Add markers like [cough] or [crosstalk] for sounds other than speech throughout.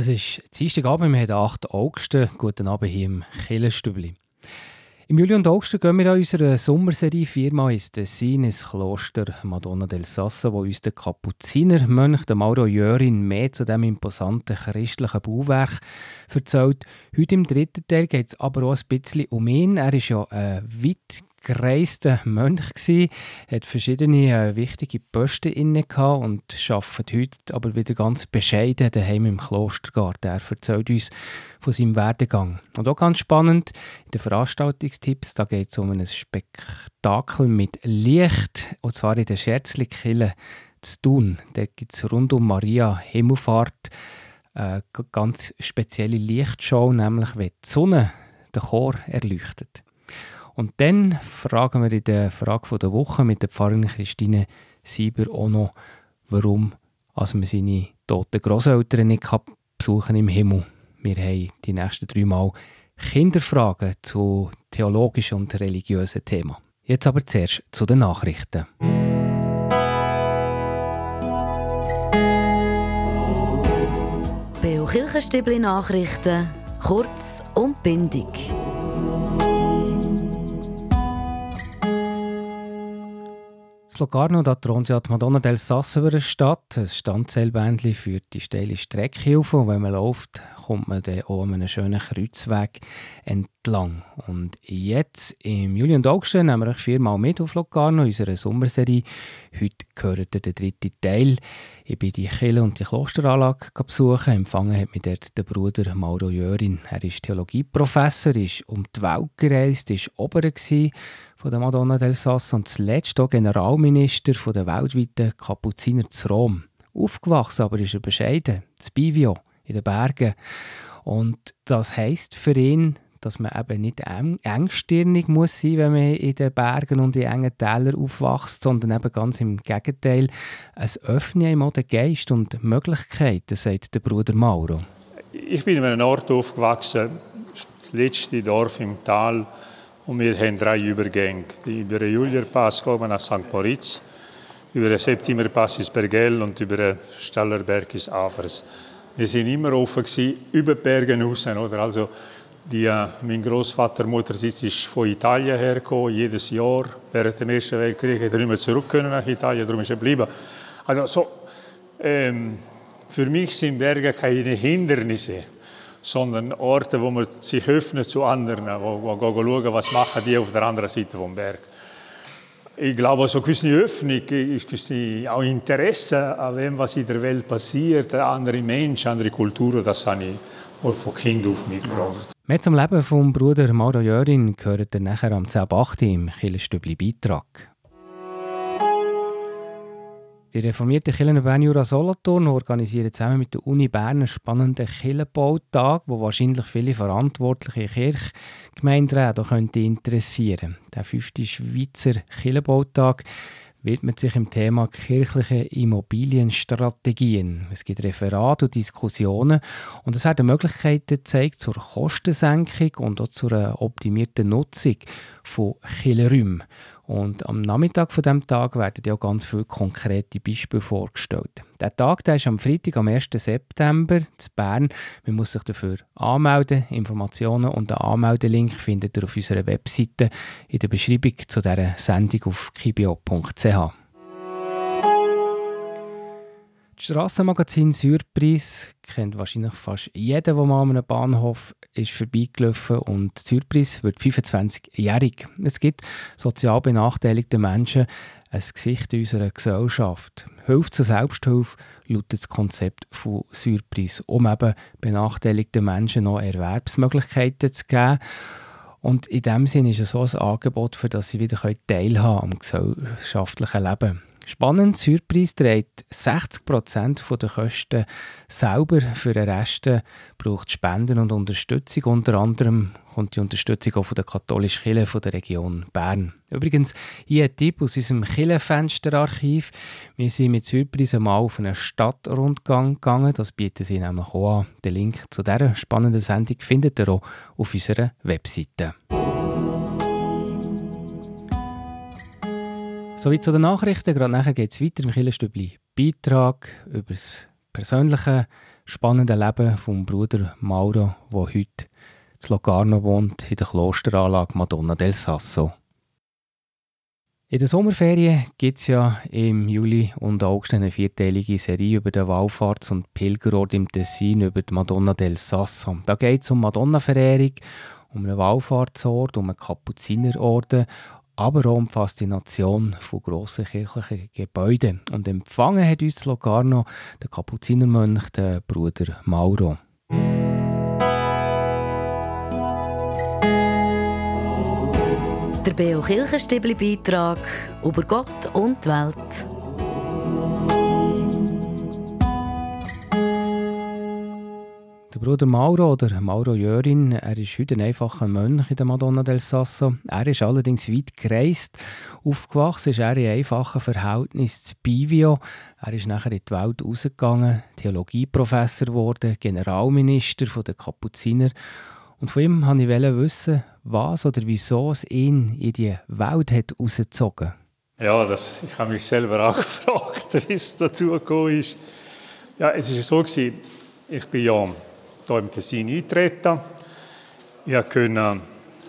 Es ist Dienstagabend, wir haben den 8. August. Guten Abend hier im Killenstübli. Im Juli und August gehen wir an unserer Sommerserie viermal ins Tessin, ins Kloster Madonna del Sasso, wo uns der Kapuzinermönch, der Mauro Jörin, mehr zu dem imposanten christlichen Bauwerk erzählt. Heute im dritten Teil geht es aber auch ein bisschen um ihn. Er ist ja ein weit gereister Mönch gsi, hat verschiedene äh, wichtige Posten inne und arbeitet heute aber wieder ganz bescheiden daheim im Klostergarten. Er erzählt uns von seinem Werdegang. Und auch ganz spannend, in den Veranstaltungstipps, da geht es um ein Spektakel mit Licht, und zwar in der Scherzlikille zu tun. Da gibt es rund um Maria Himmelfahrt eine ganz spezielle Lichtshow, nämlich wenn die Sonne den Chor erleuchtet. Und dann fragen wir in der Frage der Woche mit der Pfarrerin Christine Sieber auch noch, warum also man seine toten Großeltern nicht besuchen im Himmel. Wir haben die nächsten drei Mal Kinderfragen zu theologischen und religiösen Themen. Jetzt aber zuerst zu den Nachrichten. Beo Kirchenstübli Nachrichten, kurz und bindig. Locarno, da thront ja die Madonna del Sasso über der Stadt. Ein Standzählbändchen führt die steile Strecke auf und wenn man läuft, kommt man dann auch an einem schönen Kreuzweg entlang. Und jetzt im Juli und August nehmen wir euch viermal mit auf Locarno, unserer Sommerserie. Heute gehört der dritte Teil. Ich bin die Kirche und die Klosteranlage besuchen. Empfangen hat mich dort der Bruder Mauro Jörin. Er ist Theologieprofessor, ist um die Welt gereist, ist Oberer von der Madonna del Sasso und zuletzt auch Generalminister von der weltweiten Kapuziner zu Rom. Aufgewachsen aber ist er bescheiden, zu Bivio, in den Bergen. Und das heisst für ihn, dass man eben nicht eng, engstirnig muss sein, wenn man in den Bergen und in engen Tälern aufwächst, sondern eben ganz im Gegenteil. Es öffnet ihm den Geist und Möglichkeiten, sagt der Bruder Mauro. Ich bin in einem Ort aufgewachsen, das letzte Dorf im Tal, und wir haben drei Übergänge. Über den Julierpass kommen nach St. Moritz, über den Septimerpass ins Bergell und über den Stallerberg ins Afers. Wir sind immer offen gewesen, über die Berge raus. Oder? Also, die, äh, mein Großvater, Muttersitz ist von Italien hergekommen, jedes Jahr. Während dem Ersten Weltkrieg hat er immer zurück können nach Italien, darum ist er geblieben. Also so, ähm, für mich sind Berge keine Hindernisse sondern Orte, wo man sich öffnet zu anderen, wo, wo schauen, was machen die auf der anderen Seite vom Berg. Ich glaube, so eine gewisse Öffnung, ist auch Interesse an dem, was in der Welt passiert, andere Menschen, andere Kulturen, das habe ich von Kind auf mitgebracht. Mehr zum Leben vom Bruder Mauro Jörin gehört ihr nachher am 10.8. im Killerstübli Beitrag. Die reformierte Kirche Bern Jura Solothurn organisiert zusammen mit der Uni Bern einen spannenden Kirchenbautag, wo wahrscheinlich viele verantwortliche Kirchgemeinderäte könnte interessieren. Der fünfte Schweizer Kirchenbautag widmet sich im Thema kirchliche Immobilienstrategien. Es gibt Referate und Diskussionen und es werden Möglichkeiten gezeigt zur Kostensenkung und auch zur optimierten Nutzung von Kirchenräumen. Und am Nachmittag von dem Tag werden ja ganz viele konkrete Beispiele vorgestellt. Der Tag der ist am Freitag, am 1. September in Bern. Man muss sich dafür anmelden. Informationen und den Anmeldelink findet ihr auf unserer Webseite in der Beschreibung zu dieser Sendung auf kibio.ch. Das Strassenmagazin Surprise kennt wahrscheinlich fast jeder, der mal an einem Bahnhof ist vorbeigelaufen und Surprise wird 25-jährig. Es gibt sozial benachteiligte Menschen ein Gesicht unserer Gesellschaft. Hilfe zur Selbsthilfe lautet das Konzept von Surprise, um eben benachteiligten Menschen noch Erwerbsmöglichkeiten zu geben. Und in dem Sinne ist es so ein Angebot, für das sie wieder teilhaben am gesellschaftlichen Leben. Spannend, Surprise trägt 60% der Kosten selber. Für den Rest braucht Spenden und Unterstützung. Unter anderem kommt die Unterstützung auch von der katholischen Kirche von der Region Bern. Übrigens, hier ein Tipp aus unserem Kirchenfensterarchiv. Wir sind mit Surprise mal auf einen Stadtrundgang gegangen. Das bieten sie nämlich auch an. Den Link zu dieser spannenden Sendung findet ihr auch auf unserer Webseite. Soweit zu den Nachrichten. Gerade nachher geht es weiter im Killerstübli. Beitrag über das persönliche spannende Leben vom Bruder Mauro, der heute in Locarno wohnt, in der Klosteranlage Madonna del Sasso. In der Sommerferien gibt es ja im Juli und August eine vierteilige Serie über den Wallfahrts- und Pilgerort im Tessin über die Madonna del Sasso. Da geht es um Madonna-Verehrung, um einen Wallfahrtsort, um einen Kapuzinerorden, aber auch um die Faszination von grossen kirchlichen Gebäuden. Und empfangen hat uns Locarno der Kapuzinermönch, der Bruder Mauro. Der Beo Kirchenstibli Beitrag über Gott und die Welt. Der Bruder Mauro oder Mauro Jörin, er ist heute ein einfacher Mönch in der Madonna del Sasso. Er ist allerdings weit gereist. Aufgewachsen ist er in einfachen Verhältnissen zu Bivio. Er ist nachher in die Welt rausgegangen, Theologieprofessor geworden, Generalminister der Kapuziner und von ihm wollte ich wissen, was oder wieso es ihn in die Welt hat rausgezogen Ja, das, ich habe mich selber auch [laughs] gefragt, wie es dazu gekommen ist. Ja, es war so, gewesen, ich bin ja hier im Tessin eingetreten. Ich habe ein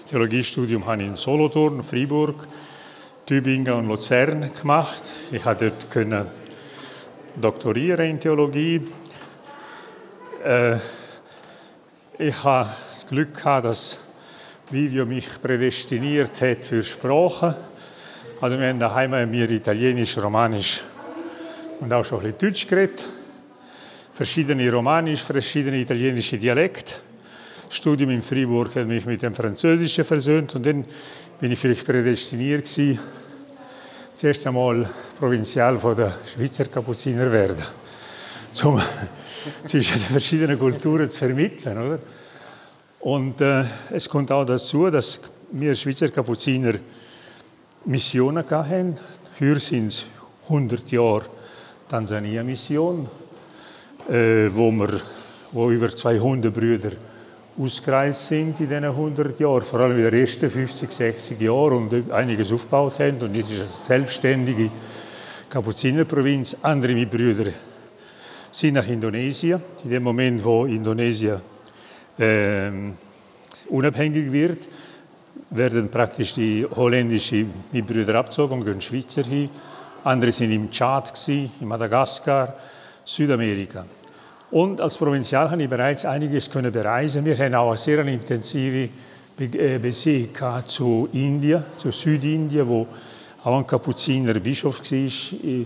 Theologiestudium in Solothurn, Freiburg, Tübingen und Luzern gemacht. Ich konnte dort doktorieren in Theologie. Äh, ich habe das Glück gehabt, dass Vivio mich prädestiniert hat für Sprachen. Also wir haben daheim mir Italienisch, Romanisch und auch schon ein bisschen Deutsch geredet. Verschiedene Romanisch, verschiedene italienische Dialekte. Das Studium in Freiburg hat mich mit dem Französischen versöhnt und dann bin ich vielleicht prädestiniert gewesen, zuerst einmal Provinzial von der Schweizer Kapuziner werden, um [laughs] zwischen den verschiedenen Kulturen zu vermitteln, oder? Und äh, es kommt auch dazu, dass wir Schweizer Kapuziner Missionen hatten. Hier sind es 100 Jahre Tansania-Mission, äh, wo, wir, wo über 200 Brüder ausgereist sind in diesen 100 Jahren, vor allem in den ersten 50, 60 Jahren und einiges aufgebaut haben. Und jetzt ist eine selbstständige Kapuzinerprovinz. Andere mit Brüder sind nach Indonesien. In dem Moment, wo Indonesien äh, unabhängig wird, werden praktisch die holländischen Mitbrüder abgezogen und gehen Schweizer hin. Andere sind im Tschad, in Madagaskar, Südamerika. Und als Provinzial habe ich bereits einiges können bereisen. Wir haben auch eine sehr intensive äh, Beziehung zu Indien, zu Südindien, wo auch ein Kapuziner Bischof war,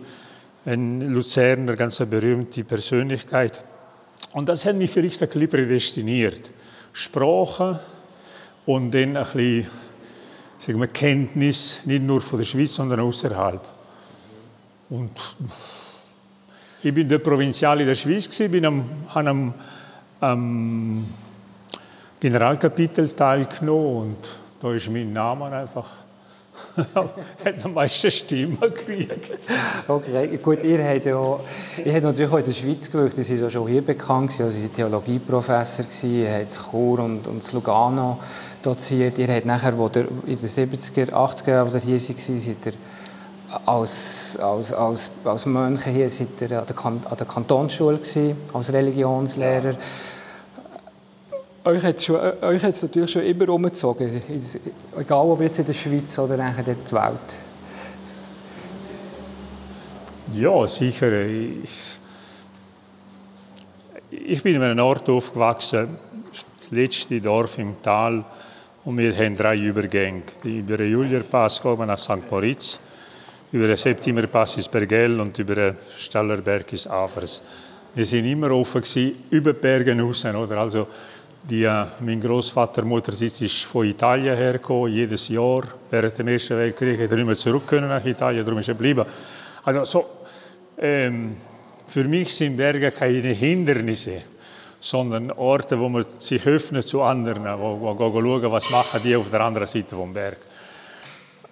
ein Luzerner, ganz berühmte Persönlichkeit. Und das hat mich vielleicht ein bisschen prädestiniert. Sprache und dann ein bisschen sagen wir, Kenntnis, nicht nur von der Schweiz, sondern außerhalb. Und ich bin der Provinzial in der Schweiz, bin am, am, am Generalkapitel teilgenommen und da ist mein Name einfach [laughs] hat am meisten Stimmen gekriegt. Okay, gut, ihr habt ja, ihr habt natürlich auch in der Schweiz gewirkt, Sie sind schon hier bekannt gewesen, also Sie waren Theologieprofessor, ihr habt Chur und, und Lugano doziert, ihr habt nachher, wo ihr in den 70er, 80er Jahren hier seid, seid ihr als, als, als, als Mönche hier seid ihr an der, kan an der Kantonsschule gewesen, als Religionslehrer. Ja. Euch hat es natürlich schon immer umgezogen, egal ob jetzt in der Schweiz oder in der Welt. Ja, sicher. Ich, ich bin in einem Ort aufgewachsen, das letzte Dorf im Tal, und wir haben drei Übergänge. Über den Julierpass kommen nach St. Moritz, über den Septimerpass ins Bergell und über den Stallerberg ins Afers. Wir sind immer offen gewesen, über die Berge raus, oder? Also, die, äh, mein Großvater Muttersitz ist von Italien hergekommen, jedes Jahr. Während dem Ersten Weltkrieg hat er nicht mehr zurück können nach Italien, darum ist er geblieben. Also so, ähm, für mich sind Berge keine Hindernisse, sondern Orte, wo man sich öffnet zu anderen, wo, wo schauen, was machen die auf der anderen Seite vom Berg.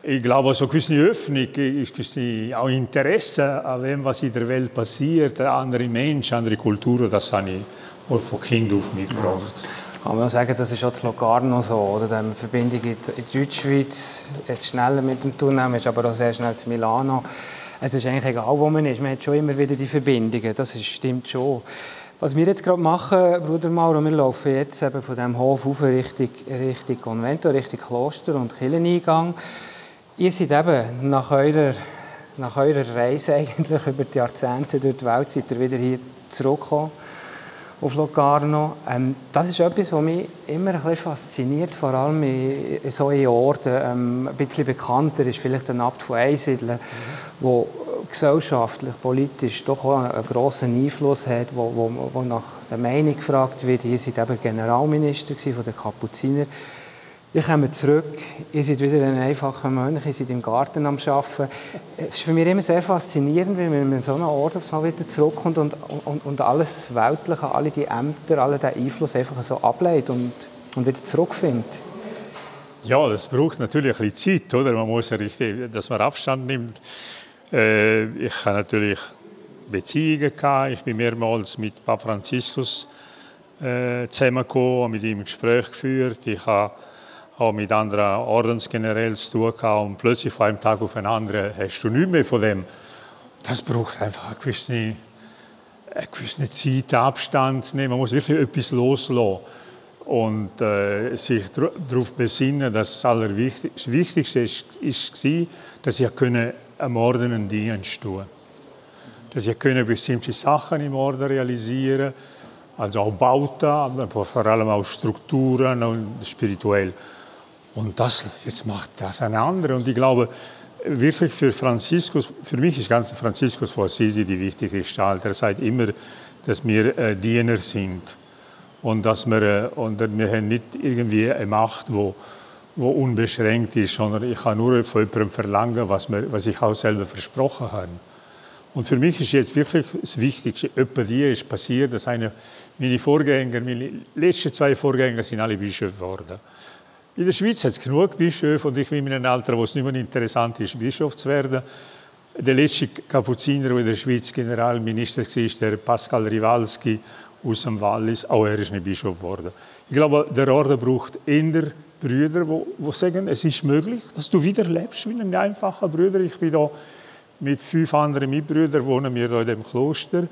Ich glaube, so eine gewisse Öffnung, ist auch Interesse an dem, was in der Welt passiert, andere Menschen, andere Kulturen, das habe ich von Kind auf mitgebracht. Ja kann man sagen, das ist auch zu Locarno so, oder? Die Verbindung in die Deutschschweiz, jetzt schneller mit dem Tunnel, ist aber auch sehr schnell zu Milano. Es ist eigentlich egal, wo man ist, man hat schon immer wieder die Verbindungen, das stimmt schon. Was wir jetzt gerade machen, Bruder Mauro, wir laufen jetzt eben von dem Hof auf Richtung, Richtung Konvento, Richtung Kloster und Kircheneingang. Ihr seid eben nach eurer, nach eurer Reise [laughs] eigentlich über die Jahrzehnte durch die Welt, seid ihr wieder hier zurückgekommen auf Locarno. Ähm, das ist etwas, was mich immer ein bisschen fasziniert, vor allem in, in Orten. Ähm, ein bisschen bekannter ist vielleicht der Abt von Einsiedeln, mhm. wo gesellschaftlich, politisch doch auch einen grossen Einfluss hat, wo, wo, wo nach der Meinung gefragt wird. Ihr seid eben Generalminister von den Kapuziner. Ich komme zurück, ihr seid wieder ein einfacher Mönch, ihr seid im Garten am Arbeiten. Es ist für mich immer sehr faszinierend, wenn man in so einem Ort aufs Mal wieder zurückkommt und, und, und alles Weltliche, alle die Ämter, alle den Einfluss einfach so ablegt und, und wieder zurückfindet. Ja, das braucht natürlich ein bisschen Zeit, oder? Man muss ja richtig, dass man Abstand nimmt. Äh, ich habe natürlich Beziehungen gehabt. Ich bin mehrmals mit Papst Franziskus äh, zusammengekommen, mit ihm Gespräch geführt. Ich habe auch mit anderen Ordensgenerälen zu tun gehabt und plötzlich von einem Tag auf den anderen hast du nichts mehr von dem. Das braucht einfach eine gewisse, eine gewisse Zeit, Abstand. Nee, man muss wirklich etwas loslassen und äh, sich darauf besinnen, dass das Allerwichtigste ist, ist war, dass ich am Orden einen Dienst tun Dass ich bestimmte Sachen im Orden realisieren also auch Bauten, aber vor allem auch Strukturen und spirituell. Und das, jetzt macht das eine andere. Und ich glaube, wirklich für Franziskus, für mich ist ganz Franziskus von Assisi die wichtige Gestalt. Er sagt immer, dass wir äh, Diener sind. Und dass wir, äh, und wir haben nicht irgendwie eine Macht, die wo unbeschränkt ist, sondern ich kann nur von jemandem verlangen, was, mir, was ich auch selber versprochen habe. Und für mich ist jetzt wirklich das Wichtigste, etwa die ist passiert, dass eine, meine Vorgänger, meine letzten zwei Vorgänger sind alle Bischöfe geworden. In der Schweiz hat es genug Bischöfe und ich bin in einem Alter, wo es nicht mehr interessant ist, Bischof zu werden. Der letzte Kapuziner, der in der Schweiz Generalminister war, der Pascal Rivalski aus dem Wallis, auch er ist nicht Bischof geworden. Ich glaube, der Orden braucht eher Brüder, die sagen, es ist möglich, dass du wieder lebst wie ein einfacher Bruder. Ich bin da mit fünf anderen Mitbrüdern, wohnen wir hier in dem Kloster.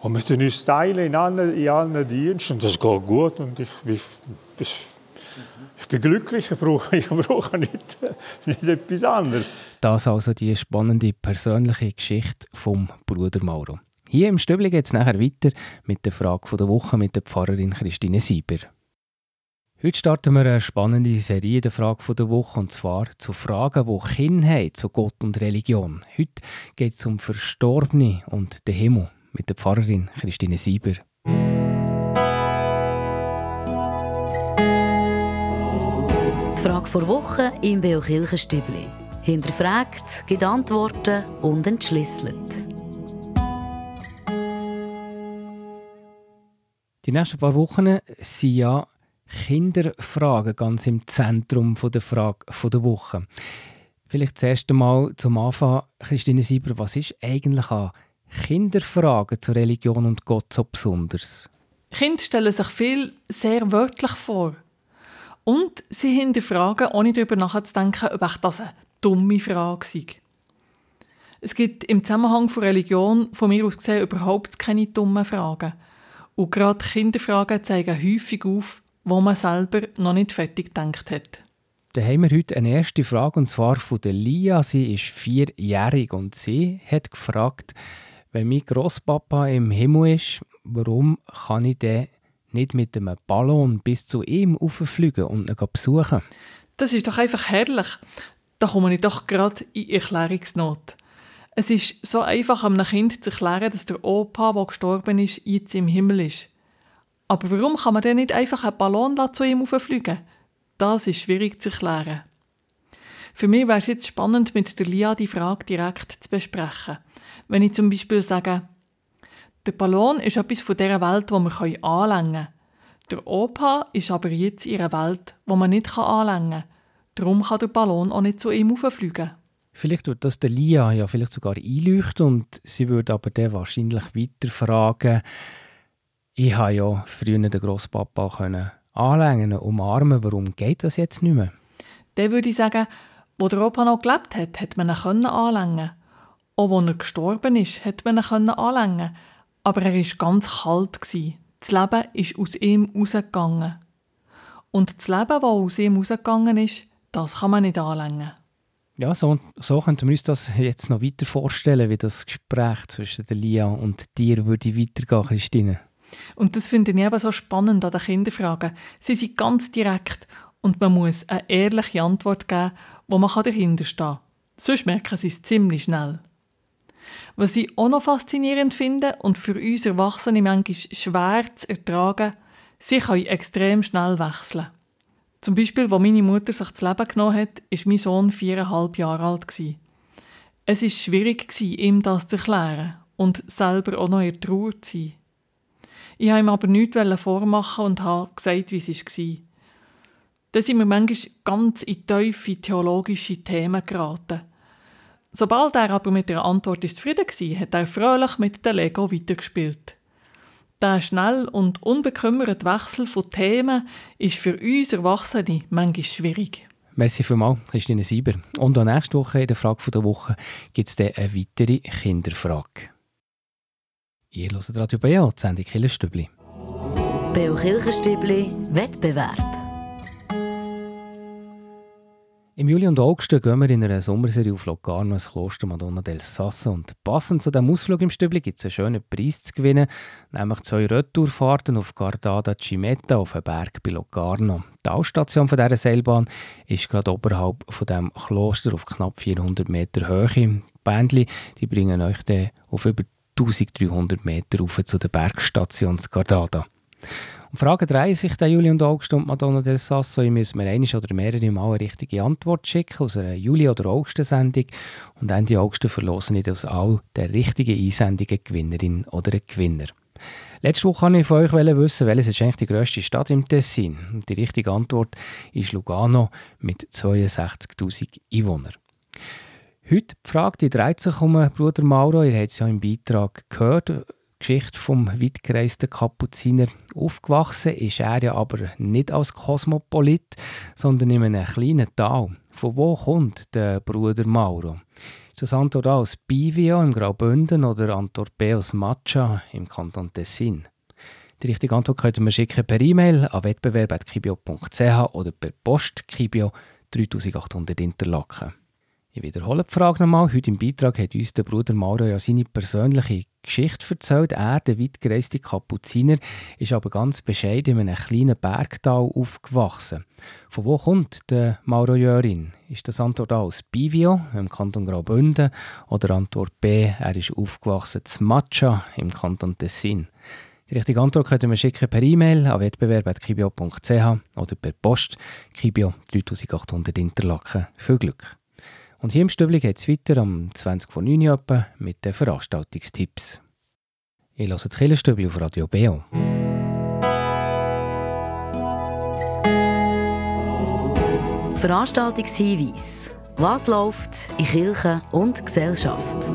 Und tun uns teilen in allen, in allen Diensten. Und das geht gut. Und ich, ich, ich bin glücklich, ich brauche, ich [laughs] brauche nicht, nicht etwas anderes. Das also die spannende persönliche Geschichte vom Bruder Mauro. Hier im Stübli geht es nachher weiter mit der Frage der Woche mit der Pfarrerin Christine Sieber. Heute starten wir eine spannende Serie der Frage der Woche und zwar zu Fragen, die Kinder haben zu Gott und Religion. Heute geht es um Verstorbene und den Himmel mit der Pfarrerin Christine Sieber. Frage vor Woche im Beo Kirchenstübli. Hinterfragt, gibt Antworten und entschlüsselt. Die nächsten paar Wochen sind ja Kinderfragen ganz im Zentrum der Frage der Woche. Vielleicht zuerst einmal zum Anfang, Christine Sieber, was ist eigentlich an Kinderfragen zur Religion und Gott so besonders? Kinder stellen sich viel sehr wörtlich vor. Und sie hinterfragen, ohne darüber nachzudenken, ob das eine dumme Frage sei. Es gibt im Zusammenhang von Religion von mir aus gesehen überhaupt keine dummen Fragen. Und gerade Kinderfragen zeigen häufig auf, wo man selber noch nicht fertig gedacht hat. Dann haben wir heute eine erste Frage, und zwar von der Lia. Sie ist vierjährig und sie hat gefragt, wenn mein Großpapa im Himmel ist, warum kann ich den nicht mit einem Ballon bis zu ihm auffliegen und ihn besuchen? Das ist doch einfach herrlich. Da komme ich doch gerade in Erklärungsnot. Es ist so einfach, einem Kind zu erklären, dass der Opa, der gestorben ist, jetzt im Himmel ist. Aber warum kann man denn nicht einfach einen Ballon zu ihm auffliegen? Das ist schwierig zu erklären. Für mich wäre es jetzt spannend, mit der Lia die Frage direkt zu besprechen. Wenn ich zum Beispiel sage, der Ballon ist etwas von dieser Welt, wo wir anlängen können. Der Opa ist aber jetzt in einer Welt, wo man nicht anlängen kann. Darum kann der Ballon auch nicht zu ihm auffliegen. Vielleicht wird das der Lia ja vielleicht sogar einleuchten und sie würde aber dann wahrscheinlich weiter fragen, ich habe ja früher den Grosspapa können anlängen, umarmen. Warum geht das jetzt nicht mehr? Dann würde ich sagen, wo der Opa noch gelebt hat, hat man ihn anlängen. Auch als er gestorben ist, hat man ihn anlängen. Aber er war ganz kalt. Das Leben ist aus ihm rausgegangen. Und das Leben, das aus ihm rausgegangen ist, das kann man nicht anlängen. Ja, so, so könnten wir uns das jetzt noch weiter vorstellen, wie das Gespräch zwischen der Lia und dir würde weitergehen, Christine. Und das finde ich eben so spannend an den Kinderfragen. Sie sind ganz direkt und man muss eine ehrliche Antwort geben, wo man dahinter stehen kann. Sonst merken sie es ziemlich schnell. Was ich auch noch faszinierend finde und für uns Erwachsene manchmal schwer zu ertragen, sie können extrem schnell wechseln. Zum Beispiel, als meine Mutter sich das Leben genommen hat, war mein Sohn viereinhalb Jahre alt. Es war schwierig, ihm das zu erklären und selber auch noch in Trauer zu sein. Ich wollte ihm aber nichts vormachen und habe gesagt, wie es war. Dann sind wir manchmal ganz in tiefe theologische Themen geraten. Sobald er aber mit der Antwort zufrieden war, hat er fröhlich mit dem Lego weitergespielt. Der schnell und unbekümmerte Wechsel von Themen ist für uns Erwachsene manchmal schwierig. Merci vielmals, Christine Sieber. Und auch nächste Woche in der Frage der Woche gibt es eine weitere Kinderfrage. Ihr hört Radio BO, die Sendung Killerstübli. BO Kirchenstübli Wettbewerb. Im Juli und August gehen wir in einer Sommerserie auf Locarno ins Kloster Madonna del Sasso. Und passend zu diesem Ausflug im Stübli gibt es einen schönen Preis zu gewinnen, nämlich zwei Retourfahrten auf Gardada Cimetta auf einem Berg bei Locarno. Die Ausstation von dieser Seilbahn ist gerade oberhalb von dem Kloster auf knapp 400 Meter Höhe. Die Bändchen die bringen euch dann auf über 1300 Meter rauf zu der Bergstation Gardada. Frage 3 sich der Juli und August und Madonna del Sasso. Ich muss mir eine oder mehrere Mal eine richtige Antwort schicken aus einer Juli- oder August-Sendung. Und Ende August verlosen ich aus all der richtigen Einsendungen Gewinnerin oder Gewinner. Letzte Woche wollte ich von euch wissen, welches ist eigentlich die grösste Stadt im Tessin? Und die richtige Antwort ist Lugano mit 62.000 Einwohnern. Heute die Frage die dreht sich um Bruder Mauro. Ihr habt es ja im Beitrag gehört. Geschichte vom weitgereisten Kapuziner. Aufgewachsen ist er ja aber nicht als Kosmopolit, sondern in einem kleinen Tal. Von wo kommt der Bruder Mauro? Ist das Antwort A aus Bivio im Graubünden oder Antwort B aus Maccia im Kanton Tessin? Die richtige Antwort könnt ihr schicken per E-Mail an wettbewerb.kibio.ch oder per Post Kibio 3800 Interlaken. Ich wiederhole die Frage nochmal. Heute im Beitrag hat uns der Bruder Mauro ja seine persönliche Geschichte erzählt. Er, der weitgereiste Kapuziner, ist aber ganz bescheiden in einem kleinen Bergtal aufgewachsen. Von wo kommt der Mauro Jörin? Ist das Antwort A aus Bivio im Kanton Graubünden oder Antwort B, er ist aufgewachsen zu Maccia im Kanton Tessin? Die richtige Antwort könnt ihr schicken per E-Mail an wettbewerb.kibio.ch oder per Post Kibio 3800 Interlaken. Viel Glück! Und hier im Stübli geht es weiter am 20 vor 9 Uhr mit den Veranstaltungstipps. Ich höre das Killerstübli auf Radio Beo. Veranstaltungshinweis. Was läuft in Kirche und Gesellschaft?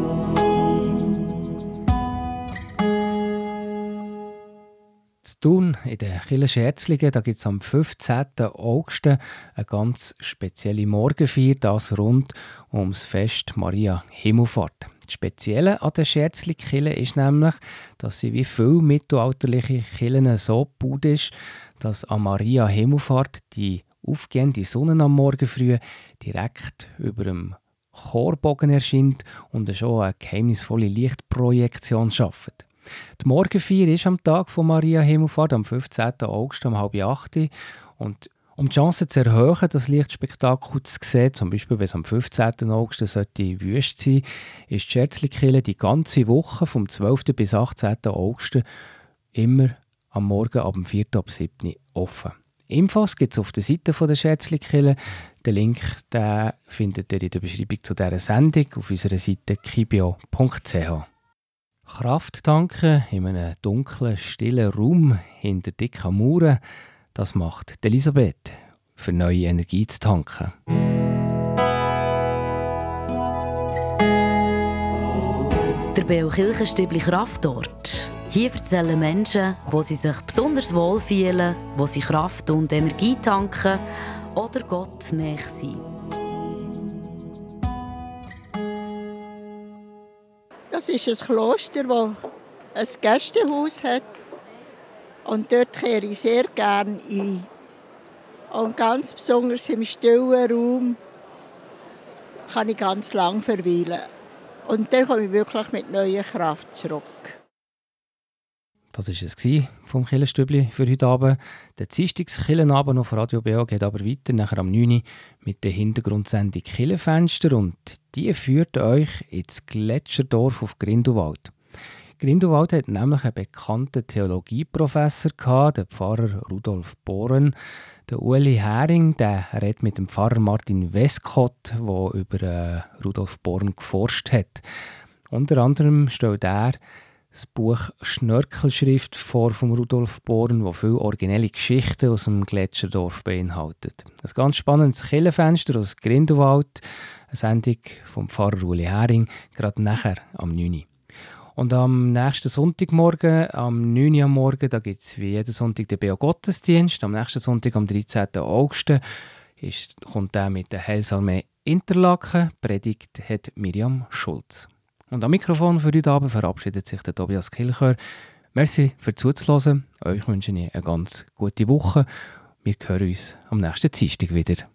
Thun in den Kille Scherzlingen, da gibt es am 15. August eine ganz spezielle Morgenfeier, das rund ums Fest Maria Himmelfahrt. Das Spezielle an der Scherzli-Kille ist nämlich, dass sie wie viele mittelalterliche Killen so gebaut ist, dass an Maria Himmelfahrt die aufgehende Sonne am Morgen früh direkt über dem Chorbogen erscheint und schon eine geheimnisvolle Lichtprojektion schafft. Die Morgenfeier ist am Tag von Maria Himmelfahrt, am 15. August um halb acht. Und um die Chance zu erhöhen, das Lichtspektakel zu sehen, zum Beispiel wenn es am 15. August sollte wüst sein, ist die Scherzlikille die ganze Woche vom 12. bis 18. August immer am Morgen ab dem 4. ab 7. offen. Infos gibt es auf der Seite der Scherzlikille. Den Link den findet ihr in der Beschreibung zu dieser Sendung auf unserer Seite kibio.ch. Kraft tanken in einem dunklen, stillen Raum hinter dicken Mauern, das macht Elisabeth, für neue Energie zu tanken. Der Beo Kirchenstübli Kraftort. Hier erzählen Menschen, wo sie sich besonders wohlfühlen, wo sie Kraft und Energie tanken oder Gott näher sind. Das ist ein Kloster, das ein Gästehaus hat. Und dort kehre ich sehr gerne ein. Und ganz besonders im stillen Raum kann ich ganz lang verweilen. Und dann komme ich wirklich mit neuer Kraft zurück. Das war es vom Killenstübli für heute Abend. Der Dienstagskillenabend auf Radio BA geht aber weiter, nachher am 9. Uhr mit der Hintergrundsendung Killenfenster und die führt euch ins Gletscherdorf auf Grindelwald. Grindelwald hat nämlich einen bekannten Theologieprofessor den Pfarrer Rudolf Bohren. Der Uli Hering, der redet mit dem Pfarrer Martin Westcott, der über äh, Rudolf Bohren geforscht hat. Unter anderem stellt er das Buch Schnörkelschrift vor von Rudolf Bohren, wo viele originelle Geschichten aus dem Gletscherdorf beinhaltet. Ein ganz spannendes Killenfenster aus Grindelwald, eine Sendung vom Pfarrer Uli Hering, gerade nachher am 9. Und am nächsten Sonntagmorgen, am 9. Uhr am Morgen, da gibt es wie jeden Sonntag den Beo-Gottesdienst. Am nächsten Sonntag, am 13. August, ist, kommt der mit der Heilsarmee Interlaken. Predigt hat Miriam Schulz. Und am Mikrofon für heute Abend verabschiedet sich der Tobias Kilcher. Merci für zuzuhören. Euch wünsche ich eine ganz gute Woche. Wir hören uns am nächsten Dienstag wieder.